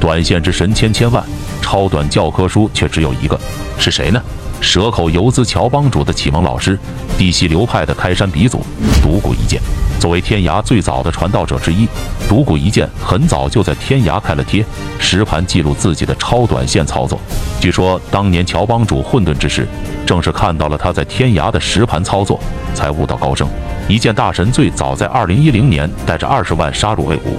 短线之神千千万，超短教科书却只有一个，是谁呢？蛇口游资乔帮主的启蒙老师，地西流派的开山鼻祖独孤一剑。作为天涯最早的传道者之一，独孤一剑很早就在天涯开了贴，实盘记录自己的超短线操作。据说当年乔帮主混沌之时，正是看到了他在天涯的实盘操作，才悟道高升。一剑大神最早在二零一零年带着二十万杀入 A 股，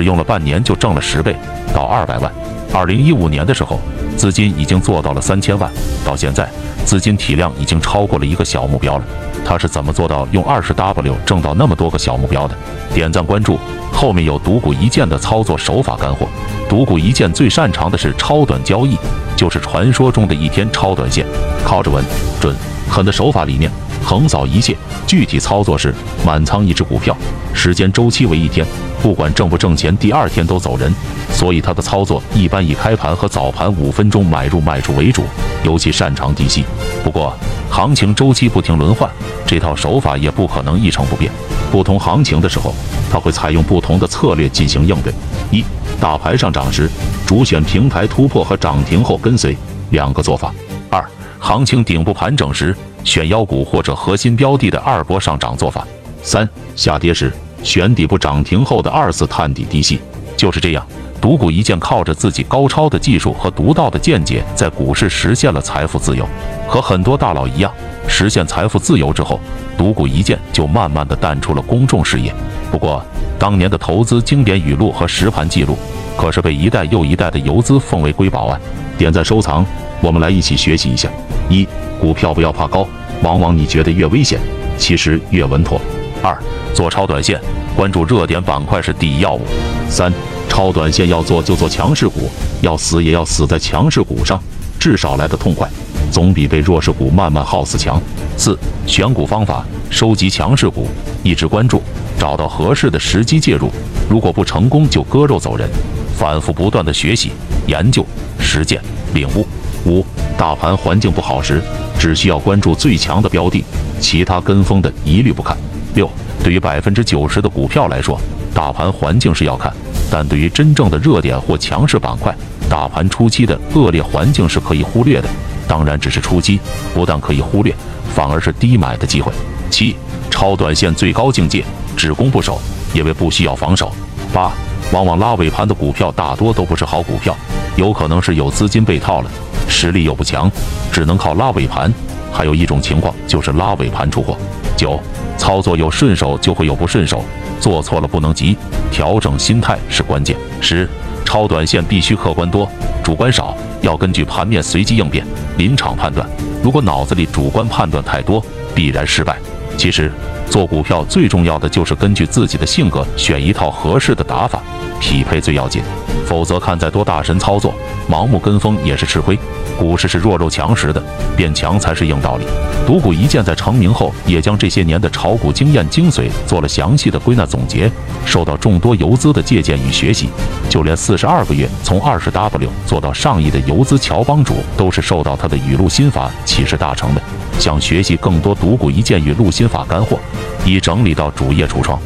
只用了半年就挣了十倍到二百万。二零一五年的时候，资金已经做到了三千万，到现在资金体量已经超过了一个小目标了。他是怎么做到用二十 W 挣到那么多个小目标的？点赞关注，后面有独孤一剑的操作手法干货。独孤一剑最擅长的是超短交易，就是传说中的一天超短线，靠着稳、准、狠的手法理念横扫一切。具体操作是满仓一只股票，时间周期为一天，不管挣不挣钱，第二天都走人。所以他的操作一般以开盘和早盘五分钟买入卖出为主，尤其擅长低吸。不过行情周期不停轮换，这套手法也不可能一成不变。不同行情的时候，他会采用不同的策略进行应对。一、大盘上涨时，主选平台突破和涨停后跟随，两个做法。二、行情顶部盘整时，选妖股或者核心标的的二波上涨做法。三、下跌时，选底部涨停后的二次探底低吸。就是这样，独孤一剑靠着自己高超的技术和独到的见解，在股市实现了财富自由。和很多大佬一样，实现财富自由之后，独孤一剑就慢慢的淡出了公众视野。不过，当年的投资经典语录和实盘记录，可是被一代又一代的游资奉为瑰宝啊！点赞收藏，我们来一起学习一下。一、股票不要怕高，往往你觉得越危险，其实越稳妥。二、做超短线，关注热点板块是第一要务。三、超短线要做就做强势股，要死也要死在强势股上，至少来得痛快，总比被弱势股慢慢耗死强。四、选股方法，收集强势股，一直关注，找到合适的时机介入，如果不成功就割肉走人，反复不断的学习、研究、实践、领悟。五、大盘环境不好时，只需要关注最强的标的，其他跟风的一律不看。六，对于百分之九十的股票来说，大盘环境是要看；但对于真正的热点或强势板块，大盘初期的恶劣环境是可以忽略的。当然，只是初期，不但可以忽略，反而是低买的机会。七，超短线最高境界，只攻不守，因为不需要防守。八，往往拉尾盘的股票大多都不是好股票，有可能是有资金被套了，实力又不强，只能靠拉尾盘。还有一种情况就是拉尾盘出货。九，操作有顺手就会有不顺手，做错了不能急，调整心态是关键。十，超短线必须客观多，主观少，要根据盘面随机应变，临场判断。如果脑子里主观判断太多，必然失败。其实做股票最重要的就是根据自己的性格选一套合适的打法，匹配最要紧。否则看再多大神操作，盲目跟风也是吃亏。股市是弱肉强食的，变强才是硬道理。独孤一剑在成名后，也将这些年的炒股经验精髓做了详细的归纳总结，受到众多游资的借鉴与学习。就连四十二个月从二十 W 做到上亿的游资乔帮主，都是受到他的语录心法启示大成的。想学习更多独孤一剑语录心法干货，已整理到主页橱窗。